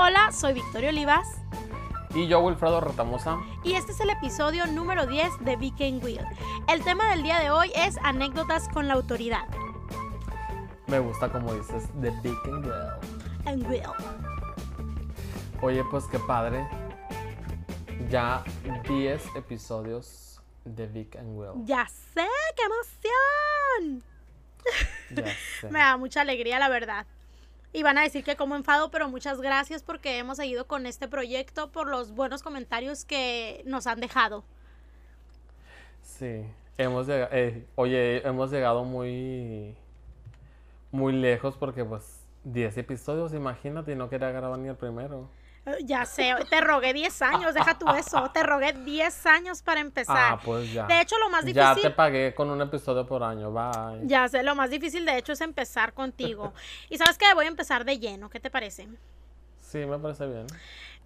Hola, soy Victoria Olivas. Y yo, Wilfredo Retamosa. Y este es el episodio número 10 de Vic and Will. El tema del día de hoy es anécdotas con la autoridad. Me gusta como dices, The Vic and Will. And Will. Oye, pues qué padre. Ya 10 episodios de Vic and Will. Ya sé, qué emoción. Ya sé. Me da mucha alegría, la verdad. Y van a decir que como enfado, pero muchas gracias porque hemos seguido con este proyecto por los buenos comentarios que nos han dejado. Sí. Hemos llegado, oye, hemos llegado muy, muy lejos porque pues 10 episodios, imagínate, y no quería grabar ni el primero. Ya sé, te rogué 10 años, deja tú eso. Te rogué 10 años para empezar. Ah, pues ya. De hecho, lo más Ya difícil. te pagué con un episodio por año, bye. Ya sé, lo más difícil de hecho es empezar contigo. y sabes que voy a empezar de lleno, ¿qué te parece? Sí, me parece bien.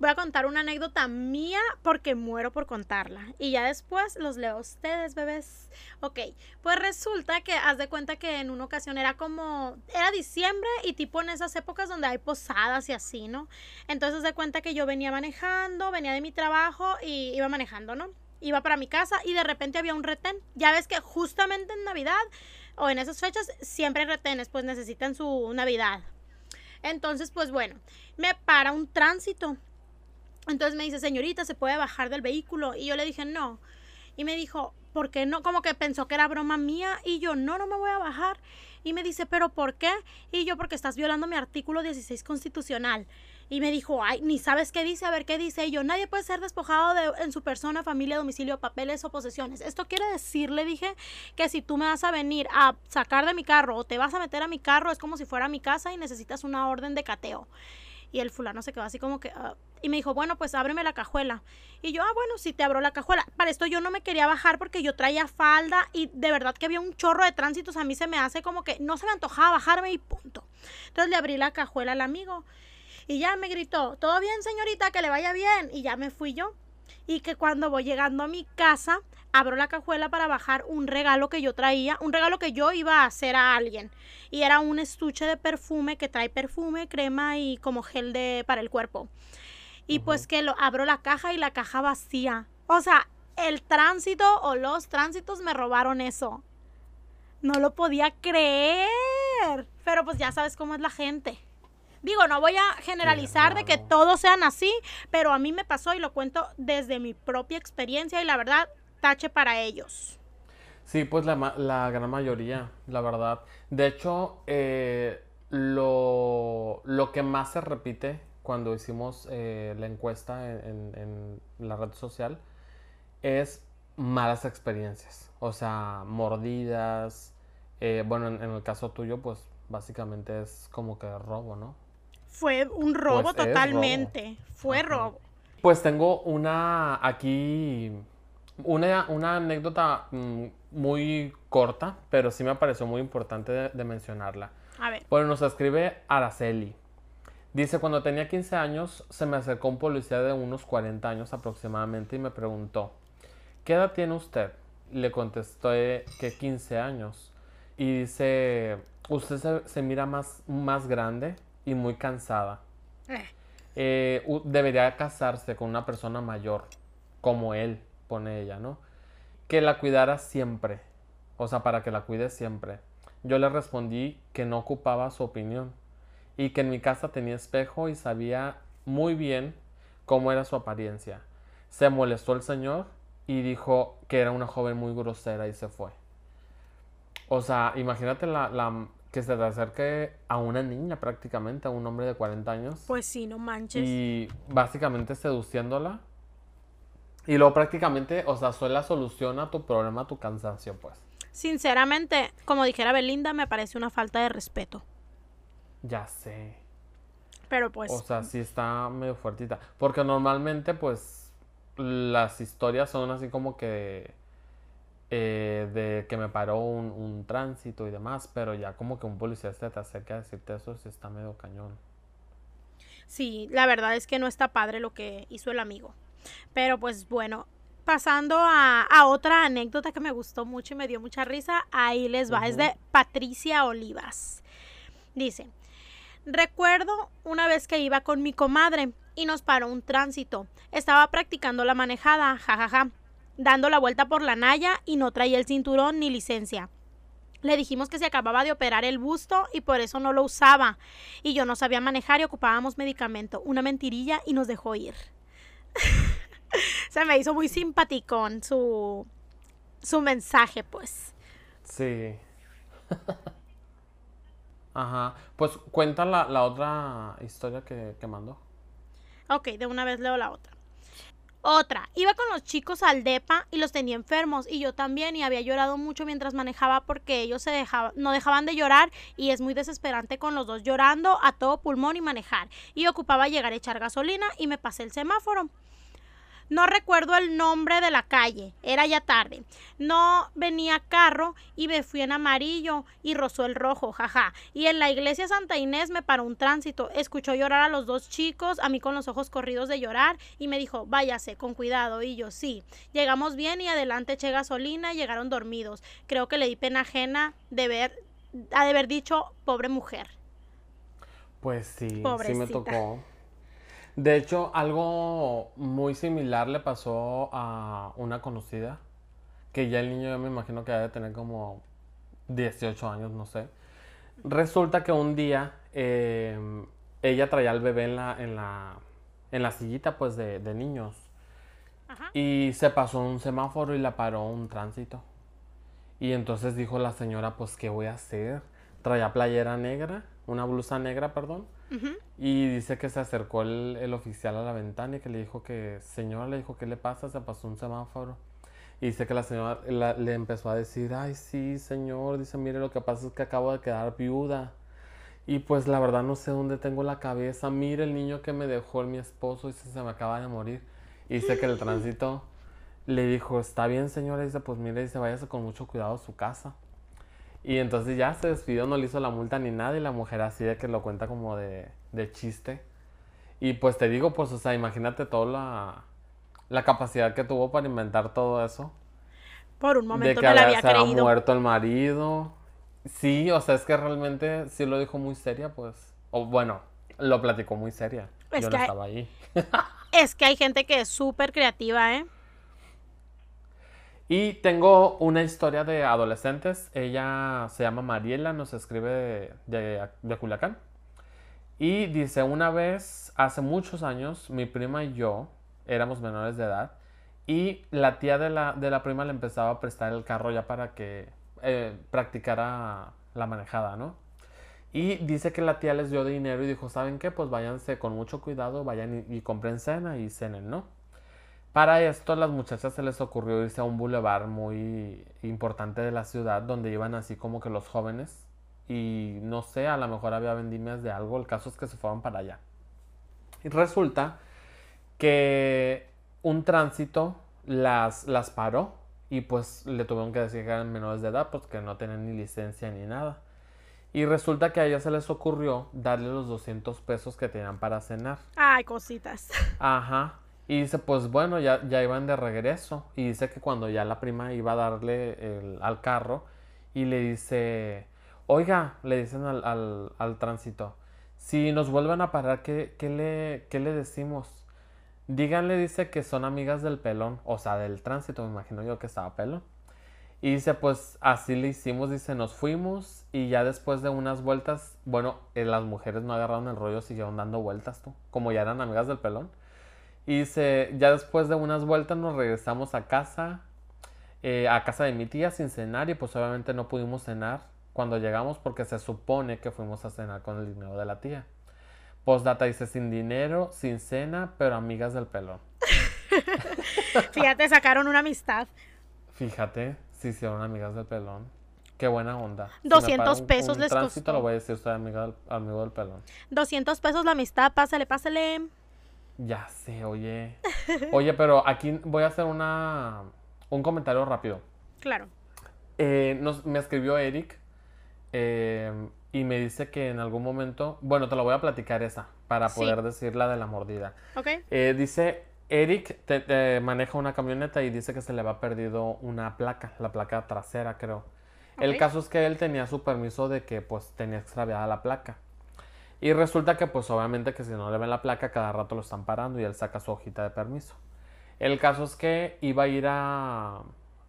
Voy a contar una anécdota mía porque muero por contarla. Y ya después los leo a ustedes, bebés. Ok, pues resulta que haz de cuenta que en una ocasión era como, era diciembre y tipo en esas épocas donde hay posadas y así, ¿no? Entonces haz de cuenta que yo venía manejando, venía de mi trabajo y iba manejando, ¿no? Iba para mi casa y de repente había un retén. Ya ves que justamente en Navidad o en esas fechas siempre hay retenes, pues necesitan su Navidad. Entonces, pues bueno, me para un tránsito. Entonces me dice, señorita, ¿se puede bajar del vehículo? Y yo le dije, no. Y me dijo, ¿por qué no? Como que pensó que era broma mía. Y yo, no, no me voy a bajar. Y me dice, ¿pero por qué? Y yo, porque estás violando mi artículo 16 constitucional. Y me dijo, ay, ni sabes qué dice, a ver qué dice. Y yo, nadie puede ser despojado de, en su persona, familia, domicilio, papeles o posesiones. Esto quiere decir, le dije, que si tú me vas a venir a sacar de mi carro o te vas a meter a mi carro, es como si fuera mi casa y necesitas una orden de cateo. Y el fulano se quedó así como que... ah, y me dijo, bueno, pues ábreme la cajuela. Y yo, ah, bueno, sí te abro la cajuela. Para esto yo no me quería bajar porque yo traía falda y de verdad que había un chorro de tránsitos. A mí se me hace como que no se me antojaba bajarme y punto. Entonces le abrí la cajuela al amigo. Y ya me gritó, todo bien señorita, que le vaya bien. Y ya me fui yo. Y que cuando voy llegando a mi casa, abro la cajuela para bajar un regalo que yo traía, un regalo que yo iba a hacer a alguien. Y era un estuche de perfume que trae perfume, crema y como gel de para el cuerpo. Y pues que lo abro la caja y la caja vacía. O sea, el tránsito o los tránsitos me robaron eso. No lo podía creer. Pero pues ya sabes cómo es la gente. Digo, no voy a generalizar de que todos sean así, pero a mí me pasó y lo cuento desde mi propia experiencia y la verdad, tache para ellos. Sí, pues la, gran mayoría, la verdad. De hecho, eh, lo, lo que más se repite cuando hicimos eh, la encuesta en, en- en la red social es malas experiencias. O sea, mordidas. eh, bueno, en, en el caso tuyo, pues básicamente es como que robo, ¿no? Fue un robo Pues robo. totalmente. Fue Ajá. robo. Pues tengo una aquí, una, una anécdota mm, muy corta, pero sí me pareció muy importante de, de mencionarla. A ver. Bueno, nos escribe Araceli. Dice, cuando tenía 15 años, se me acercó un policía de unos 40 años aproximadamente y me preguntó, ¿qué edad tiene usted? Le contesté que 15 años. Y dice, usted se, se mira más, más grande y muy cansada. Eh, Eh, debería casarse con una persona mayor, como él, pone ella, ¿no? Que la cuidara siempre, o sea, para que la cuide siempre. Yo le respondí que no ocupaba su opinión y que en mi casa tenía espejo y sabía muy bien cómo era su apariencia. Se molestó el señor y dijo que era una joven muy grosera y se fue. O sea, imagínate la, la- que se te acerque a una niña prácticamente, a un hombre de 40 años pues sí, no manches. y básicamente seduciéndola. Y luego prácticamente, o sea, soy la solución a tu problema, a tu cansancio, pues. Sinceramente, como dijera Belinda, me parece una falta de respeto. Ya sé. Pero pues, O sea, sí está medio fuertita. Porque normalmente, pues, las historias son así como que eh, de que me paró un, un tránsito y demás, pero ya como que un policía se te acerca a decirte eso, sí está medio cañón. sí, la verdad es que no está padre lo que hizo el amigo. Pero pues bueno, pasando a, a otra anécdota que me gustó mucho y me dio mucha risa, ahí les va. Es de Patricia Olivas. Dice, Recuerdo una vez que iba con mi comadre y nos paró un tránsito. Estaba practicando la manejada, jajaja, dando la vuelta por la Naya y no traía el cinturón ni licencia. Le dijimos que se acababa de operar el busto y por eso no lo usaba. Y yo no sabía manejar y ocupábamos medicamento. Una mentirilla y nos dejó ir. se me hizo muy simpaticón su, su mensaje, pues. Sí. Ajá. Pues cuenta la, la otra historia que, que mandó. Ok, de una vez leo la otra. Otra, iba con los chicos al DEPA y los tenía enfermos y yo también y había llorado mucho mientras manejaba porque ellos se no dejaban de llorar y es muy desesperante con los dos llorando a todo pulmón y manejar y ocupaba llegar a echar gasolina y me pasé el semáforo. No recuerdo el nombre de la calle, era ya tarde. No venía carro y me fui en amarillo y rozó el rojo, jaja. Y en la iglesia Santa Inés me paró un tránsito. Escuchó llorar a los dos chicos, a mí con los ojos corridos de llorar, y me dijo, váyase, con cuidado. Y yo, sí. Llegamos bien y adelante eché gasolina, llegaron dormidos. Creo que le di pena ajena de ver, de haber dicho, pobre mujer. Pues sí, sí me tocó. De hecho, algo muy similar le pasó a una conocida, que ya el niño yo me imagino que debe tener como 18 años, no sé. Resulta que un día em, ella traía al bebé en la, en la, en la sillita pues de, de niños. Y se pasó un semáforo y la paró un tránsito. Y entonces dijo la señora, pues, ¿qué voy a hacer? Traía playera negra, una blusa negra, perdón y dice que se acercó el, oficial a la ventana y que le dijo que, señora, le dijo, ¿qué le pasa? Se pasó un semáforo. Y dice que la señora le empezó a decir, ay, sí, señor, dice, mire, lo que pasa es que acabo de quedar viuda. Y pues la verdad no sé dónde tengo la cabeza. Mire el niño que me dejó mi esposo, y se me acaba de morir. Y dice que el tránsito le dijo, está bien, señora. Dice, pues mire, dice, váyase con mucho cuidado a su casa. Y entonces ya se despidió, no le hizo la multa ni nada y la mujer así de que lo cuenta como de, de chiste. Y pues te digo, pues, o sea, imagínate toda la, la capacidad que tuvo para inventar todo eso. Por un momento de que no le había se creído. muerto el marido. Sí, o sea, es que realmente sí lo dijo muy seria, pues. O bueno, lo platicó muy seria. Yo no estaba ahí. es que hay gente que es súper creativa, ¿eh? Y tengo una historia de adolescentes. Ella se llama Mariela, nos escribe de, de, Culiacán. Y dice, una vez, hace muchos años, mi prima y yo éramos menores de edad. Y la tía de la, de la prima le empezaba a prestar el carro ya para que eh, practicara la manejada, ¿no? Y dice que la tía les dio dinero y dijo, ¿saben qué? Pues váyanse con mucho cuidado, vayan y, y compren cena y cenen, ¿no? Para esto, a las muchachas se les ocurrió irse a un bulevar muy importante de la ciudad donde iban así como que los jóvenes y no sé, a lo mejor había vendimias de algo, el caso es que se fueron para allá. Y resulta que un tránsito las, las paró y pues le tuvieron que decir que eran menores de edad, pues que no tenían ni licencia ni nada. Y resulta que a ellas se les ocurrió darle los 200 pesos que tenían para cenar. Ay, cositas. Ajá. Y dice, pues bueno, ya, ya iban de regreso. Y dice que cuando ya la prima iba a darle al carro y le dice, oiga, le dicen al, al, al tránsito, si nos vuelven a parar, ¿qué, qué, le, ¿qué le decimos? Díganle, dice que son amigas del pelón, o sea, del tránsito, me imagino yo que estaba pelón. Y dice, pues así le hicimos, dice, nos fuimos y ya después de unas vueltas, bueno, eh, las mujeres no agarraron el rollo, siguieron dando vueltas, tú, como ya eran amigas del pelón. Y dice, ya después de unas vueltas nos regresamos a casa, eh, a casa de mi tía sin cenar y pues obviamente no pudimos cenar cuando llegamos porque se supone que fuimos a cenar con el dinero de la tía. Postdata dice sin dinero, sin cena, pero amigas del pelón. Fíjate, sacaron una amistad. Fíjate, si hicieron amigas del pelón. Qué buena onda. 200 pesos les costó. lo voy a decir, soy amiga amigo del pelón. 200 pesos la amistad, pásale, pásale. Ya sé, oye. Oye, pero aquí voy a hacer una un comentario rápido. Claro. Eh, me escribió Eric eh, y me dice que en algún momento, bueno, te lo voy a platicar esa para poder decir la de la mordida. Ok. Eh, dice Eric te, maneja una camioneta y dice que se le va perdido una placa, la placa trasera, creo. El caso es que él tenía su permiso de que pues tenía extraviada la placa. Y resulta que pues obviamente que si no le ven la placa cada rato lo están parando y él saca su hojita de permiso. El caso es que iba a ir a,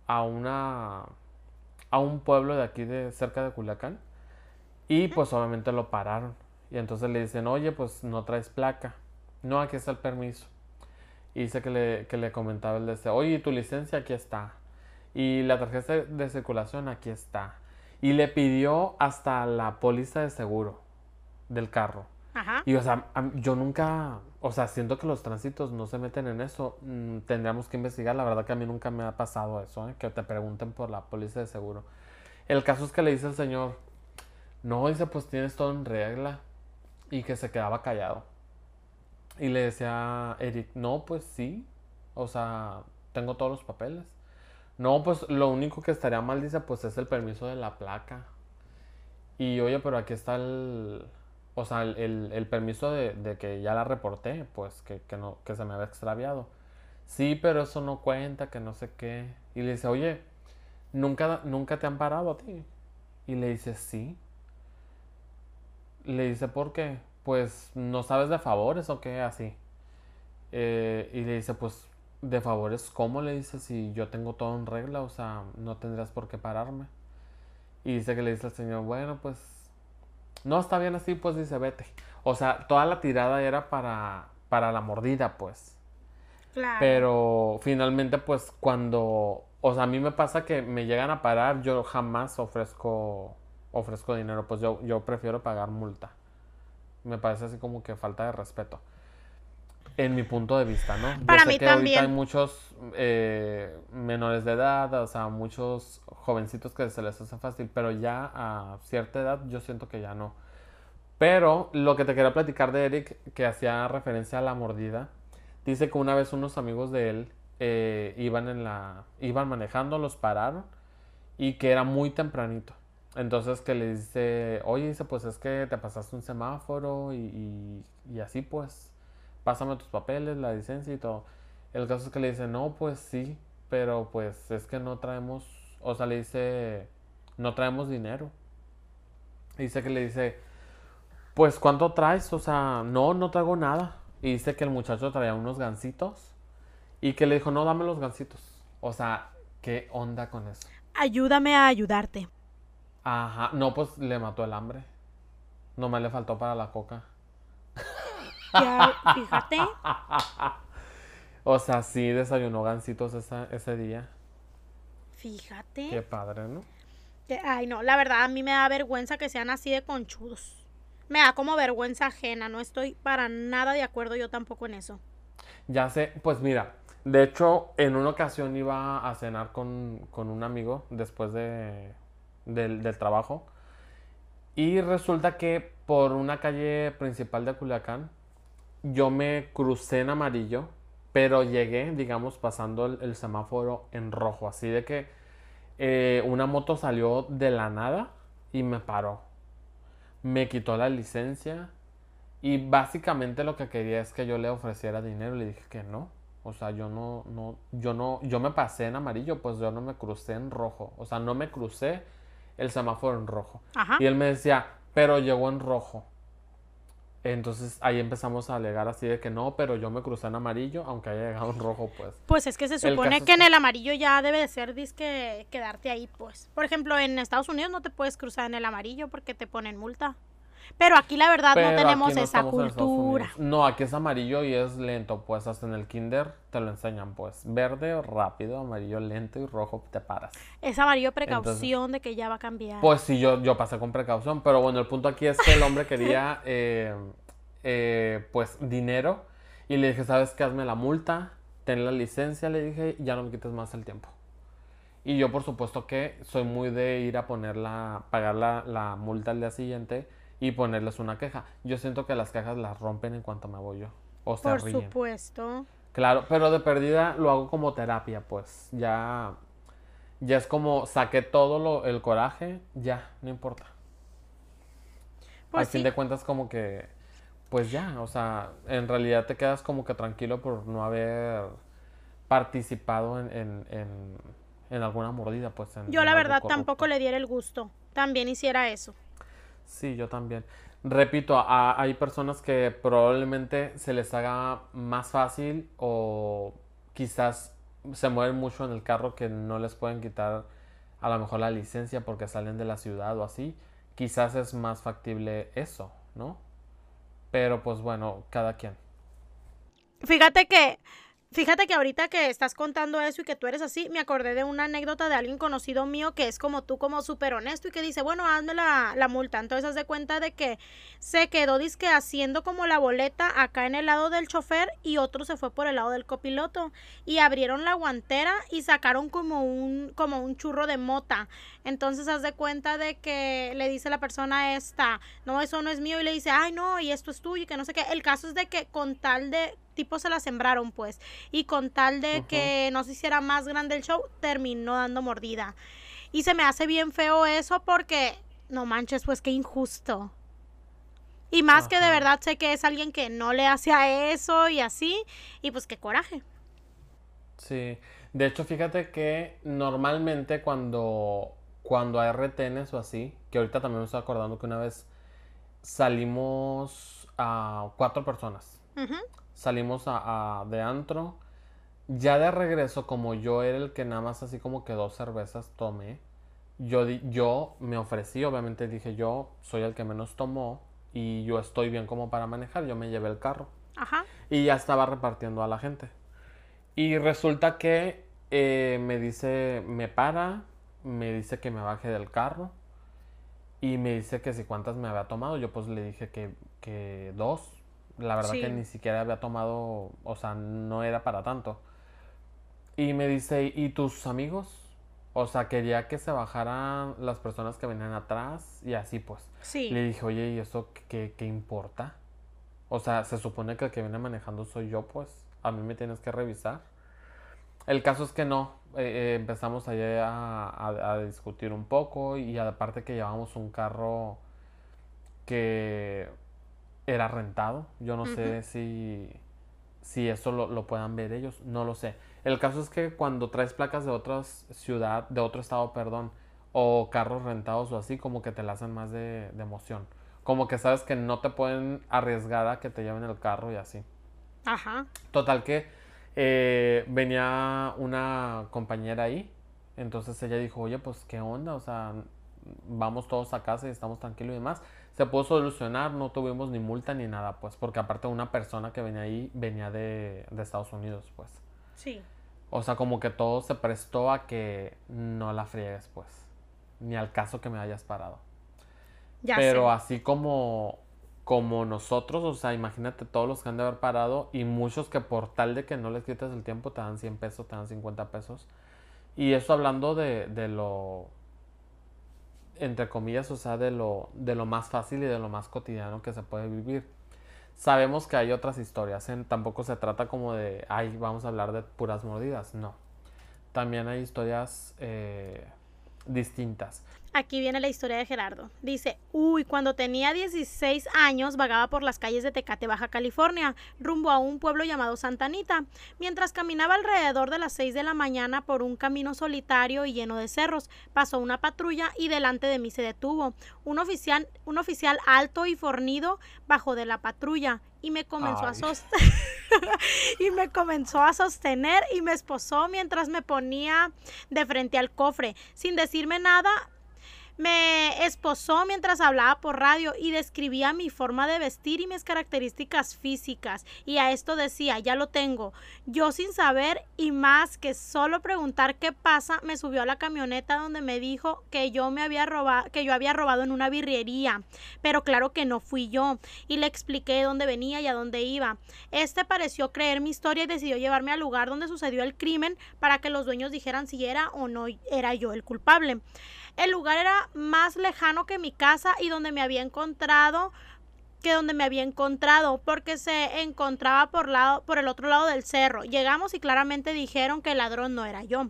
a una a un pueblo de aquí de cerca de Culiacán y pues obviamente lo pararon. Y entonces le dicen, oye, pues no traes placa. No, aquí está el permiso. Y dice que le, que le comentaba el de este, oye, tu licencia aquí está. Y la tarjeta de circulación aquí está. Y le pidió hasta la póliza de seguro del carro. Ajá. Y o sea, yo nunca, o sea, siento que los tránsitos no se meten en eso. Mm, tendríamos que investigar. La verdad que a mí nunca me ha pasado eso, ¿eh? que te pregunten por la póliza de seguro. El caso es que le dice el señor, no, dice, pues tienes todo en regla. Y que se quedaba callado. Y le decía Eric, no, pues sí. O sea, tengo todos los papeles. No, pues lo único que estaría mal, dice, pues es el permiso de la placa. Y oye, pero aquí está el, o sea, el, el, permiso de, de, que ya la reporté, pues que, que, no, que se me había extraviado. Sí, pero eso no cuenta, que no sé qué. Y le dice, oye, ¿nunca, nunca te han parado a ti? Y le dice, sí. Le dice, ¿por qué? Pues no sabes de favores o qué, así. Eh, y le dice, pues de favores, ¿cómo? Le dice, si yo tengo todo en regla, o sea, no tendrías por qué pararme. Y dice que le dice al señor, bueno, pues no está bien así, pues dice, vete. O sea, toda la tirada era para, para la mordida, pues. Claro. Pero finalmente, pues cuando, o sea, a mí me pasa que me llegan a parar, yo jamás ofrezco, ofrezco dinero, pues yo, yo prefiero pagar multa. Me parece así como que falta de respeto. En mi punto de vista, ¿no? Para yo sé mí que también. ahorita hay muchos eh, menores de edad, o sea, muchos jovencitos que se les hace fácil, pero ya a cierta edad yo siento que ya no. Pero lo que te quería platicar de Eric, que hacía referencia a la mordida, dice que una vez unos amigos de él eh, iban en la, iban manejando, los pararon y que era muy tempranito. Entonces que le dice, oye, dice, pues es que te pasaste un semáforo y, y, y así pues, pásame tus papeles, la licencia y todo. El caso es que le dice, no, pues sí, pero pues es que no traemos, o sea, le dice, no traemos dinero. Dice que le dice, pues ¿cuánto traes? O sea, no, no traigo nada. Y dice que el muchacho traía unos gancitos y que le dijo, no, dame los gancitos. O sea, ¿qué onda con eso? Ayúdame a ayudarte. Ajá, no, pues le mató el hambre. Nomás le faltó para la coca. Ya, fíjate. o sea, sí desayunó gancitos esa, ese día. Fíjate. Qué padre, ¿no? Ay, no, la verdad a mí me da vergüenza que sean así de conchudos. Me da como vergüenza ajena, no estoy para nada de acuerdo yo tampoco en eso. Ya sé, pues mira, de hecho, en una ocasión iba a cenar con, con un amigo después de, del, del trabajo. Y resulta que por una calle principal de Culiacán, yo me crucé en amarillo, pero llegué, digamos, pasando el, el semáforo en rojo. Así de que eh, una moto salió de la nada y me paró. Me quitó la licencia. Y básicamente lo que quería es que yo le ofreciera dinero. Le dije que no. O sea, yo no, no, yo no, yo me pasé en amarillo, pues yo no me crucé en rojo. O sea, no me crucé el semáforo en rojo. Ajá. Y él me decía, pero llegó en rojo. Entonces ahí empezamos a alegar así de que no, pero yo me crucé en amarillo, aunque haya llegado en rojo, pues. Pues es que se supone es que en el amarillo ya debe de ser disque quedarte ahí, pues. Por ejemplo, en Estados Unidos no te puedes cruzar en el amarillo porque te ponen multa. Pero aquí la verdad Pero no tenemos no esa cultura. No, aquí es amarillo y es lento, pues hasta en el kinder te lo enseñan, pues. Verde, rápido, amarillo, lento y rojo te paras. Es amarillo precaución de que ya va a cambiar. Pues sí, yo, yo pasé con precaución, pero bueno, el punto aquí es que el hombre quería, eh, eh, pues, dinero. Y le dije, ¿sabes qué? Hazme la multa, ten la licencia, le dije, ya no me quites más el tiempo. Y yo, por supuesto que soy muy de ir a poner la, pagar la, la multa al día siguiente y ponerles una queja. Yo siento que las quejas las rompen en cuanto me voy yo. O se Por ríen. supuesto. Claro, pero de perdida lo hago como terapia, pues. Ya, ya es como saqué todo lo, el coraje, ya, no importa. Pues Al fin de cuentas, como que, pues ya, o sea, en realidad te quedas como que tranquilo por no haber participado en, en, en, en alguna mordida, pues. en- Yo la verdad corrupto. tampoco le diera el gusto. También hiciera eso. Sí, yo también. repito, hay personas que probablemente se les haga más fácil o quizás se mueven mucho en el carro que no les pueden quitar a lo mejor la licencia porque salen de la ciudad o así. Quizás es más factible eso, ¿no? Pero pues bueno, cada quien. Fíjate que Fíjate que ahorita que estás contando eso y que tú eres así, me acordé de una anécdota de alguien conocido mío que es como tú, como súper honesto y que dice, bueno, hazme la, la multa. Entonces, haz de cuenta de que se quedó, disque haciendo como la boleta acá en el lado del chofer y otro se fue por el lado del copiloto. Y abrieron la guantera y sacaron como un, como un churro de mota. Entonces, haz de cuenta de que le dice la persona esta, no, eso no es mío. Y le dice, ay, no, y esto es tuyo y que no sé qué. El caso es de que con tal de tipo se la sembraron, pues. Y con tal de que no se hiciera más grande el show, terminó dando mordida. Y se me hace bien feo eso porque, no manches, pues qué injusto. Y más que de verdad sé que es alguien que no le hace a eso y así, y pues qué coraje. Sí, de hecho fíjate que normalmente cuando, cuando hay retenes o así, que ahorita también me estoy acordando que una vez salimos a cuatro personas salimos a, de antro. Ya de regreso, como yo era el que nada más así como que dos cervezas tomé, yo, yo me ofrecí, obviamente dije yo soy el que menos tomó y yo estoy bien como para manejar, yo me llevé el carro. Ajá. Y ya estaba repartiendo a la gente. Y resulta que eh, me dice, me para, me dice que me baje del carro y me dice que si cuántas me había tomado. Yo pues le dije que, que dos. La verdad que ni siquiera había tomado, o sea, no era para tanto. Y me dice, ¿y tus amigos? O sea, quería que se bajaran las personas que venían atrás y así pues. Sí. Le dije, oye, ¿y eso qué, qué importa? O sea, se supone que el que viene manejando soy yo, pues. A mí me tienes que revisar. El caso es que no. Eh, eh, empezamos allá a, a, discutir un poco y aparte que llevamos un carro que era rentado. Yo no sé si, si eso lo, puedan ver ellos, no lo sé. El caso es que cuando traes placas de otra ciudad, de otro estado, perdón, o carros rentados o así, como que te la hacen más de, emoción. Como que sabes que no te pueden arriesgar a que te lleven el carro y así. Ajá. Total que eh, venía una compañera ahí, entonces ella dijo, oye, pues qué onda, o sea, vamos todos a casa y estamos tranquilos y demás se pudo solucionar, no tuvimos ni multa ni nada, pues, porque aparte una persona que venía ahí venía de, Estados Unidos, pues. Sí. O sea, como que todo se prestó a que no la friegues, pues, ni al caso que me hayas parado. Ya Pero así como, como nosotros, o sea, imagínate todos los que han de haber parado y muchos que por tal de que no les quites el tiempo te dan 100 pesos, te dan 50 pesos. Y eso hablando de, de lo entre comillas, o sea, de lo, de lo más fácil y de lo más cotidiano que se puede vivir. Sabemos que hay otras historias, tampoco se trata como de, ay, vamos a hablar de puras mordidas, no. También hay historias eh, distintas. Aquí viene la historia de Gerardo. Dice, uy, cuando tenía 16 años vagaba por las calles de Tecate, Baja California, rumbo a un pueblo llamado Santa Anita. Mientras caminaba alrededor de las 6 de la mañana por un camino solitario y lleno de cerros, pasó una patrulla y delante de mí se detuvo. Un oficial, un oficial alto y fornido bajó de la patrulla y me comenzó a sostener y me comenzó a sostener y me esposó mientras me ponía de frente al cofre. Sin decirme nada, me esposó mientras hablaba por radio y describía mi forma de vestir y mis características físicas. Y a esto decía, ya lo tengo. Yo sin saber y más que solo preguntar qué pasa, me subió a la camioneta donde me dijo que yo me había robado, que yo había robado en una birrería. Pero claro que no fui yo. Y le expliqué de dónde venía y a dónde iba. Este pareció creer mi historia y decidió llevarme al lugar donde sucedió el crimen para que los dueños dijeran si era o no era yo el culpable. El lugar era más lejano que mi casa y donde me había encontrado que donde me había encontrado porque se encontraba por, lado, por el otro lado del cerro. Llegamos y claramente dijeron que el ladrón no era yo.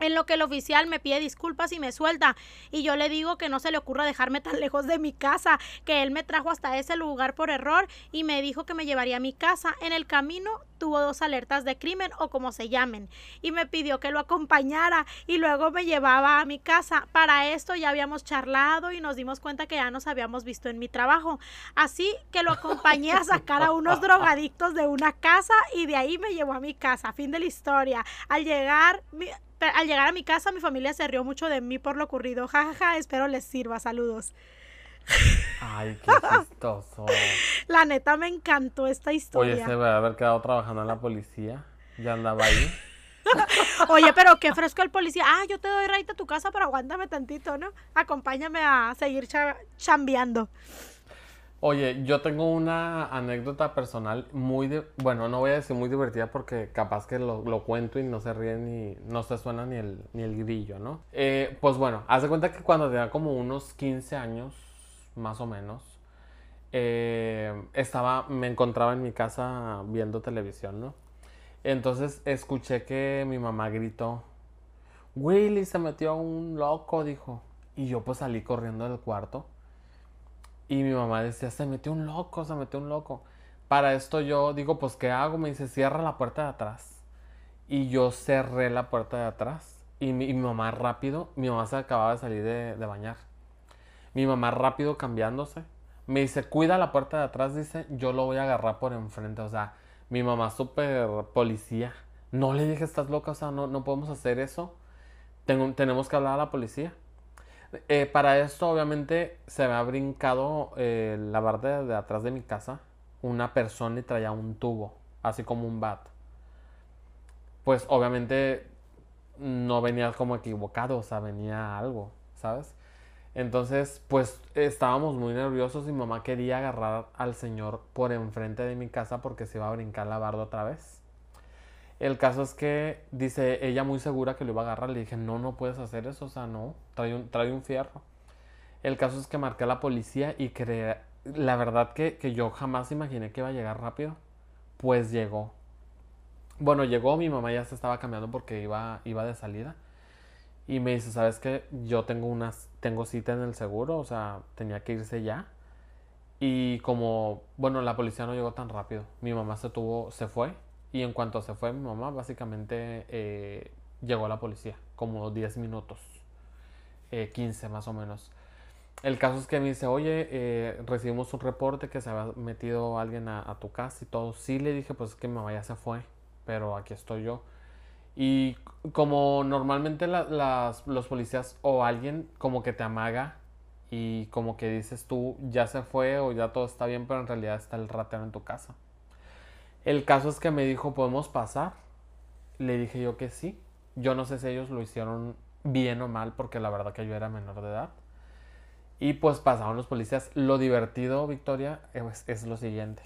En lo que el oficial me pide disculpas y me suelta. Y yo le digo que no se le ocurra dejarme tan lejos de mi casa, que él me trajo hasta ese lugar por error y me dijo que me llevaría a mi casa. En el camino tuvo dos alertas de crimen o como se llamen y me pidió que lo acompañara y luego me llevaba a mi casa. Para esto ya habíamos charlado y nos dimos cuenta que ya nos habíamos visto en mi trabajo. Así que lo acompañé a sacar a unos drogadictos de una casa y de ahí me llevó a mi casa. Fin de la historia. Al llegar... al llegar a mi casa, mi familia se rió mucho de mí por lo ocurrido. Jajaja, ja, ja, espero les sirva. Saludos. Ay, qué chistoso. La neta me encantó esta historia. Oye, se debe haber quedado trabajando en la policía. Ya andaba ahí. Oye, pero qué fresco el policía. Ah, yo te doy raite a tu casa, pero aguántame tantito, ¿no? Acompáñame a seguir chambeando. Oye, yo tengo una anécdota personal muy, de, bueno, no voy a decir muy divertida porque capaz que lo, cuento y no se ríe ni, no se suena ni el, ni el grillo, ¿no? Eh, pues bueno, haz de cuenta que cuando tenía como unos 15 años, más o menos, eh, estaba, me encontraba en mi casa viendo televisión, ¿no? Entonces escuché que mi mamá gritó, Willy se metió un loco, dijo. Y yo pues salí corriendo del cuarto. Y mi mamá decía, se metió un loco, se metió un loco. Para esto yo digo, pues ¿qué hago? Me dice, cierra la puerta de atrás. Y yo cerré la puerta de atrás. Y mi, mamá rápido, mi mamá se acababa de salir de, de bañar. Mi mamá rápido cambiándose. Me dice, cuida la puerta de atrás, dice, yo lo voy a agarrar por enfrente. O sea, mi mamá súper policía. No le dije, estás loca, o sea, no, no podemos hacer eso. Tengo, tenemos que hablar a la policía. Eh, para esto, obviamente, se me ha brincado eh, la barda de atrás de mi casa. Una persona y traía un tubo, así como un bat. Pues obviamente no venía como equivocado, o sea, venía algo, ¿sabes? Entonces, pues estábamos muy nerviosos y mamá quería agarrar al señor por enfrente de mi casa porque se iba a brincar la barda otra vez. El caso es que dice ella muy segura que lo iba a agarrar. Le dije, no, no puedes hacer eso, o sea, no, trae un, trae un fierro. El caso es que marqué a la policía y que la verdad que, que yo jamás imaginé que iba a llegar rápido. Pues llegó. Bueno, llegó, mi mamá ya se estaba cambiando porque iba, iba de salida. Y me dice, ¿sabes qué? Yo tengo unas, tengo cita en el seguro, o sea, tenía que irse ya. Y como, bueno, la policía no llegó tan rápido. Mi mamá se tuvo, se fue. Y en cuanto se fue mi mamá, básicamente eh, llegó la policía, como 10 minutos, 15 eh, más o menos. El caso es que me dice, oye, eh, recibimos un reporte que se había metido alguien a, tu casa y todo. Sí le dije, pues es que mi mamá ya se fue, pero aquí estoy yo. Y como normalmente los policías o alguien como que te amaga y como que dices tú ya se fue o ya todo está bien, pero en realidad está el ratero en tu casa. El caso es que me dijo, ¿podemos pasar? Le dije yo que sí. Yo no sé si ellos lo hicieron bien o mal porque la verdad que yo era menor de edad. Y pues pasaron los policías. Lo divertido, Victoria, es, es lo siguiente.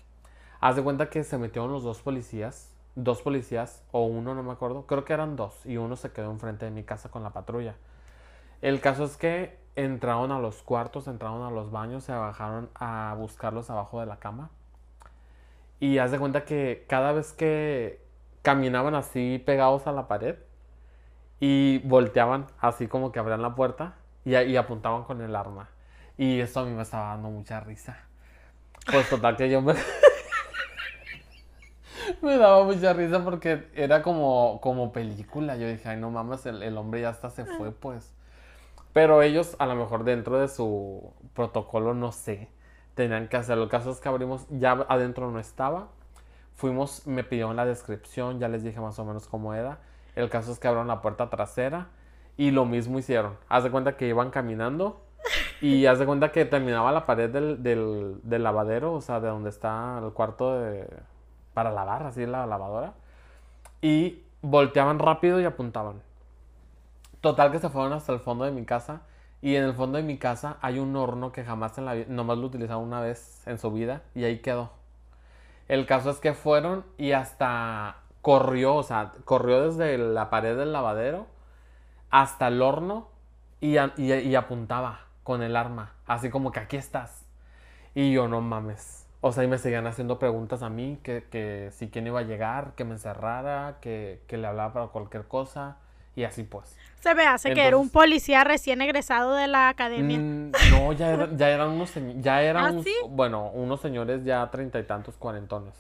Haz de cuenta que se metieron los dos policías dos policías, o uno, no me acuerdo, creo que eran dos, y uno se quedó enfrente de mi casa con la patrulla. El caso es que entraron a los cuartos, entraron a los baños, se bajaron a buscarlos abajo de la cama. Y haz de cuenta que cada vez que caminaban así pegados a la pared y volteaban así como que abrían la puerta y, y apuntaban con el arma. Y eso a mí me estaba dando mucha risa. Pues total que yo me... me daba mucha risa porque era como, como película. Yo dije, ay, no mames, el, hombre ya hasta se fue, pues. Pero ellos, a lo mejor dentro de su protocolo, no sé, tenían que hacer. Lo caso es que abrimos, ya adentro no estaba. Fuimos, me pidieron la descripción, ya les dije más o menos cómo era. El caso es que abrieron la puerta trasera y lo mismo hicieron. Haz de cuenta que iban caminando y haz de cuenta que terminaba la pared del, del, del lavadero, o sea, de donde está el cuarto de, para lavar, así en la lavadora. Y volteaban rápido y apuntaban. Total que se fueron hasta el fondo de mi casa. Y en el fondo de mi casa hay un horno que jamás en la vida, nomás lo utilizaron una vez en su vida y ahí quedó. El caso es que fueron y hasta corrió, o sea, corrió desde la pared del lavadero hasta el horno y, y apuntaba con el arma, así como que aquí estás. Y yo no mames. O sea, y me seguían haciendo preguntas a mí, que, que si quién iba a llegar, que me encerrara, que, que, le hablaba para cualquier cosa, y así pues. Se me hace que era un policía recién egresado de la academia. Mm, no, ya, ya eran unos, ya eran ¿Ah, bueno, unos señores ya treinta y tantos cuarentones.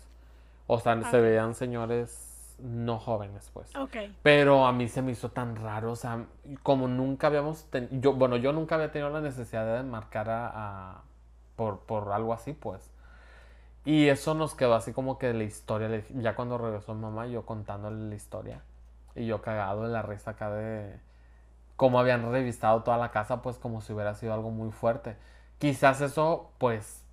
O sea, se veían señores no jóvenes, pues. Ok. Pero a mí se me hizo tan raro, o sea, como nunca habíamos tenido, yo, bueno, yo nunca había tenido la necesidad de marcar a, a- por, por algo así, pues. Y eso nos quedó así como que la historia, ya cuando regresó mamá, yo contándole la historia. Y yo cagado de la risa acá de cómo habían revistado toda la casa, pues como si hubiera sido algo muy fuerte. Quizás eso, pues,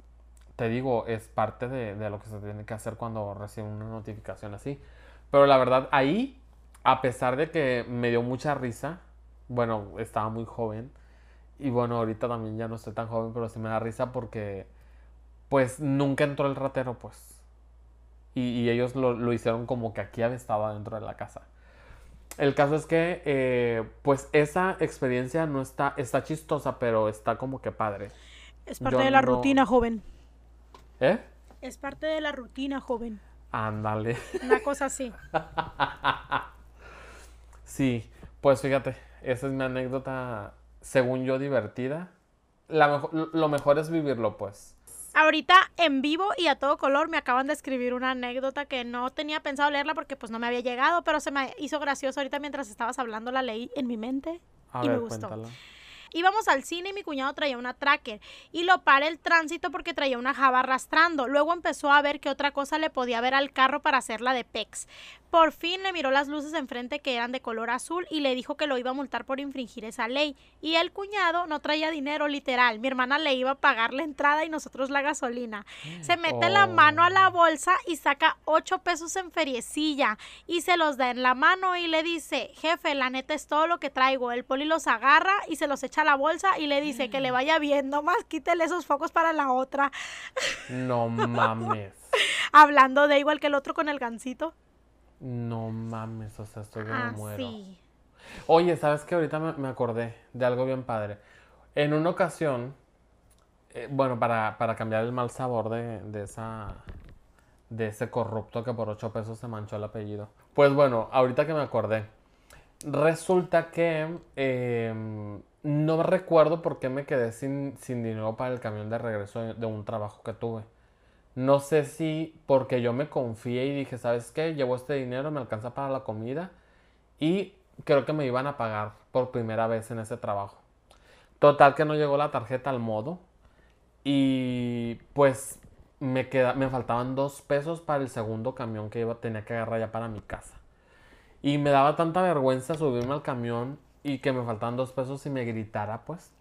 te digo, es parte de, de lo que se tiene que hacer cuando recibe una notificación así. Pero la verdad, ahí, a pesar de que me dio mucha risa, bueno, estaba muy joven. Y bueno, ahorita también ya no estoy tan joven, pero sí me da risa porque, pues, nunca entró el ratero, pues. Y, y ellos lo, lo hicieron como que aquí había estado dentro de la casa. El caso es que, eh, pues, esa experiencia no está, está chistosa, pero está como que padre. Es parte Yo de la no- rutina, joven. ¿Eh? Es parte de la rutina, joven. Ándale. Una cosa así. Sí, pues fíjate, esa es mi anécdota, según yo, divertida. La mejo- lo mejor es vivirlo, pues. Ahorita en vivo y a todo color me acaban de escribir una anécdota que no tenía pensado leerla porque pues no me había llegado, pero se me hizo gracioso ahorita mientras estabas hablando, la leí en mi mente A y ver, me gustó. cuéntala. Íbamos al cine y mi cuñado traía una tracker y lo para el tránsito porque traía una java arrastrando. Luego empezó a ver que otra cosa le podía ver al carro para hacerla de pex. Por fin le miró las luces enfrente que eran de color azul y le dijo que lo iba a multar por infringir esa ley. Y el cuñado no traía dinero literal. Mi hermana le iba a pagar la entrada y nosotros la gasolina. Se mete la mano a la Oh. bolsa y saca ocho pesos en feriecilla y se los da en la mano y le dice, jefe, la neta es todo lo que traigo. El poli los agarra y se los echa a la bolsa y le dice que le vaya bien, nomás quítele esos focos para la otra. No mames. Hablando de igual que el otro con el gancito. No mames, o sea, estoy me Ah, muero. sí. Oye, ¿sabes qué? Ahorita me, me acordé de algo bien padre. En una ocasión, eh, bueno, para, para cambiar el mal sabor de, de esa de ese corrupto que por ocho pesos se manchó el apellido. Pues bueno, ahorita que me acordé, resulta que eh, no recuerdo por qué me quedé sin, sin dinero para el camión de regreso de, de un trabajo que tuve. No sé si porque yo me confié y dije, ¿sabes qué? Llevo este dinero, me alcanza para la comida. Y creo que me iban a pagar por primera vez en ese trabajo. Total que no llegó la tarjeta al modo. Y pues me, queda, me faltaban dos pesos para el segundo camión que iba, tenía que agarrar ya para mi casa. Y me daba tanta vergüenza subirme al camión y que me faltaban dos pesos y me gritara, pues,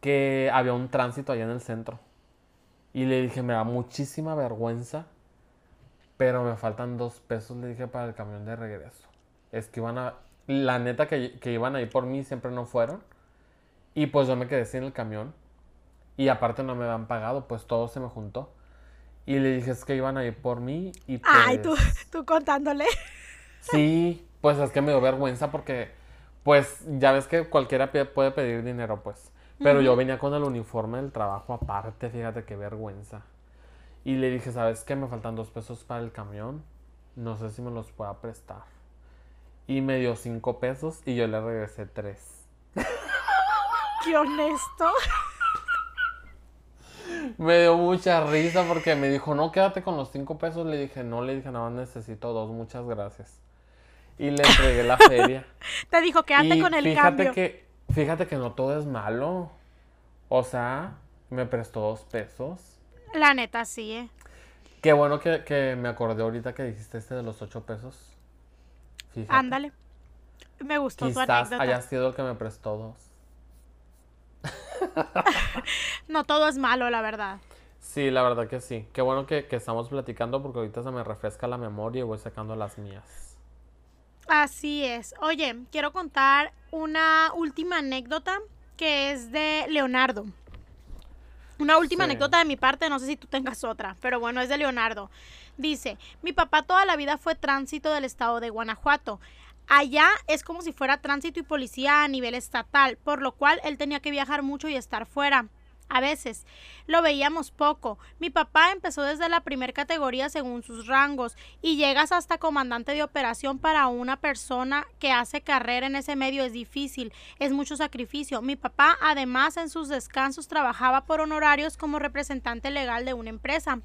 que había un tránsito allá en el centro. Y le dije, me da muchísima vergüenza, pero me faltan dos pesos, le dije, para el camión de regreso. Es que iban a, la neta que, que iban a ir por mí siempre no fueron. Y pues yo me quedé sin el camión. Y aparte no me habían pagado, pues todo se me juntó. Y le dije, es que iban a ir por mí y pues... Ay, tú, tú contándole. Sí, pues es que me dio vergüenza porque, pues, ya ves que cualquiera puede pedir dinero, pues. Pero yo venía con el uniforme del trabajo aparte, fíjate qué vergüenza. Y le dije, ¿sabes qué? Me faltan dos pesos para el camión. No sé si me los pueda prestar. Y me dio cinco pesos y yo le regresé tres. Qué honesto. Me dio mucha risa porque me dijo, no, quédate con los cinco pesos. Le dije, no, le dije, nada más necesito dos, muchas gracias. Y le entregué la feria. Te dijo, quédate Y con el fíjate cambio. que, fíjate que no todo es malo. O sea, me prestó dos pesos. La neta, sí, eh. Qué bueno que, que me acordé ahorita que dijiste este de los ocho pesos. Fíjate. Ándale. Me gustó tu Quizás anécdota. haya sido el que me prestó dos. No todo es malo, la verdad. Sí, la verdad que sí. Qué bueno que, que estamos platicando porque ahorita se me refresca la memoria y voy sacando las mías. Así es. Oye, quiero contar una última anécdota que es de Leonardo. Una última Sí. anécdota de mi parte, no sé si tú tengas otra, pero bueno, es de Leonardo. Dice, mi papá toda la vida fue tránsito del estado de Guanajuato. Allá es como si fuera tránsito y policía a nivel estatal, por lo cual él tenía que viajar mucho y estar fuera. A veces lo veíamos poco. Mi papá empezó desde la primer categoría según sus rangos y llegas hasta comandante de operación para una persona que hace carrera en ese medio es difícil, es mucho sacrificio. Mi papá además en sus descansos trabajaba por honorarios como representante legal de una empresa.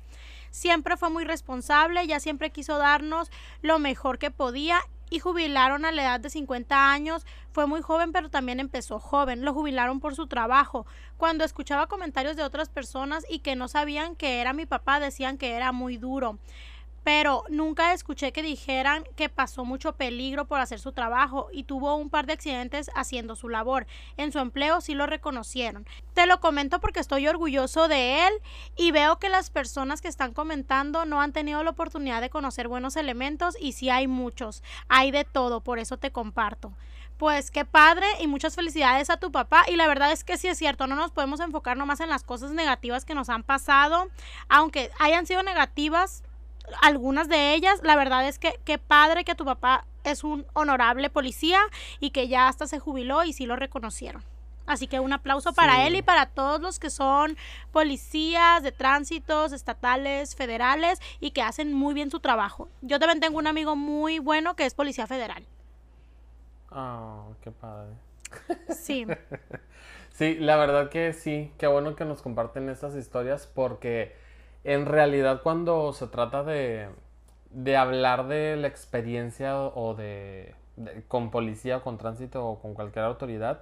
Siempre fue muy responsable, ella siempre quiso darnos lo mejor que podía y jubilaron a la edad de 50 años. Fue muy joven, pero también empezó joven. Lo jubilaron por su trabajo. Cuando escuchaba comentarios de otras personas y que no sabían que era mi papá, decían que era muy duro pero nunca escuché que dijeran que pasó mucho peligro por hacer su trabajo y tuvo un par de accidentes haciendo su labor. En su empleo sí lo reconocieron. Te lo comento porque estoy orgulloso de él y veo que las personas que están comentando no han tenido la oportunidad de conocer buenos elementos y sí hay muchos, hay de todo, por eso te comparto. Pues qué padre y muchas felicidades a tu papá. Y la verdad es que sí es cierto, no nos podemos enfocar nomás en las cosas negativas que nos han pasado, aunque hayan sido negativas, algunas de ellas, la verdad es que qué padre que tu papá es un honorable policía y que ya hasta se jubiló y sí lo reconocieron. Así que un aplauso para él y para todos los que son policías de tránsitos estatales, federales y que hacen muy bien su trabajo. Yo también tengo un amigo muy bueno que es policía federal. Ah, qué padre. Sí. sí, la verdad que sí, qué bueno que nos comparten estas historias porque en realidad cuando se trata de, hablar de la experiencia o de, con policía o con tránsito o con cualquier autoridad,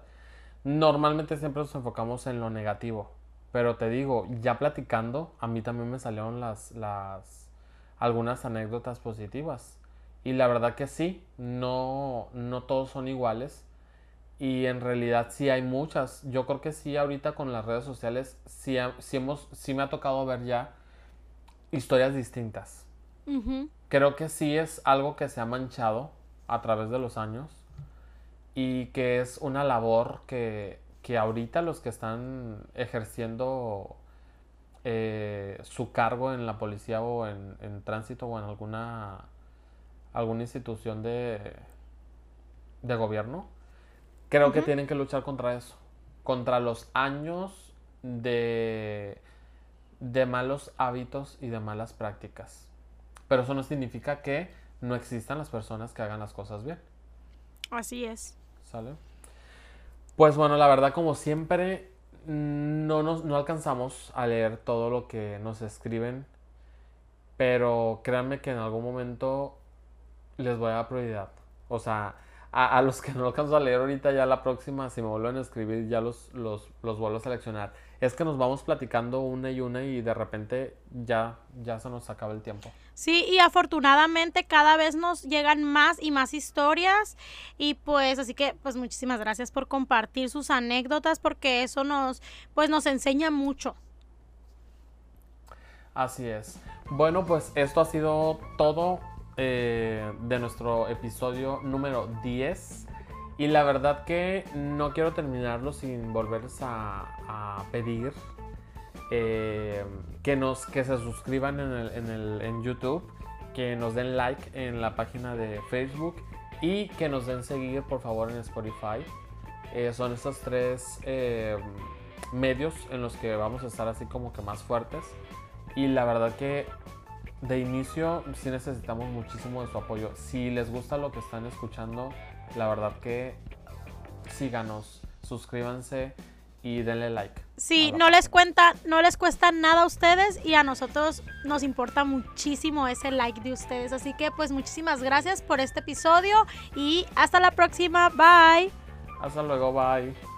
normalmente siempre nos enfocamos en lo negativo. Pero te digo, ya platicando, a mí también me salieron las, las algunas anécdotas positivas. Y la verdad que sí, no, no todos son iguales. Y en realidad sí hay muchas. Yo creo que sí, ahorita con las redes sociales, sí, hemos, sí me ha tocado ver ya historias distintas. Creo que sí es algo que se ha manchado a través de los años y que es una labor que, ahorita los que están ejerciendo eh, su cargo en la policía o en, tránsito o en alguna, alguna institución de, de gobierno, creo que tienen que luchar contra eso, contra los años de de malos hábitos y de malas prácticas. Pero eso no significa que no existan las personas que hagan las cosas bien. Así es. ¿Sale? Pues bueno, la verdad, como siempre, no, nos, no alcanzamos a leer todo lo que nos escriben. Pero créanme que en algún momento les voy a dar prioridad. O sea, a, los que no alcanzo a leer ahorita, ya la próxima, si me vuelven a escribir, ya los, los, los vuelvo a seleccionar es que nos vamos platicando una y una y de repente ya, ya se nos acaba el tiempo. Sí, y afortunadamente cada vez nos llegan más y más historias y pues así que pues muchísimas gracias por compartir sus anécdotas porque eso nos pues nos enseña mucho. Así es. Bueno, pues esto ha sido todo eh, de nuestro episodio número 10. Y la verdad que no quiero terminarlo sin volverles a, pedir eh, que, nos, que se suscriban en, el, en, YouTube, que nos den like en la página de Facebook y que nos den seguir por favor en Spotify. Eh, son estos tres eh, medios en los que vamos a estar así como que más fuertes. Y la verdad que de inicio sí necesitamos muchísimo de su apoyo. Si les gusta lo que están escuchando, la verdad que síganos, suscríbanse y denle like. Sí, no les cuenta, no les cuesta nada a ustedes y a nosotros nos importa muchísimo ese like de ustedes. Así que pues muchísimas gracias por este episodio y hasta la próxima. Bye. Hasta luego, bye.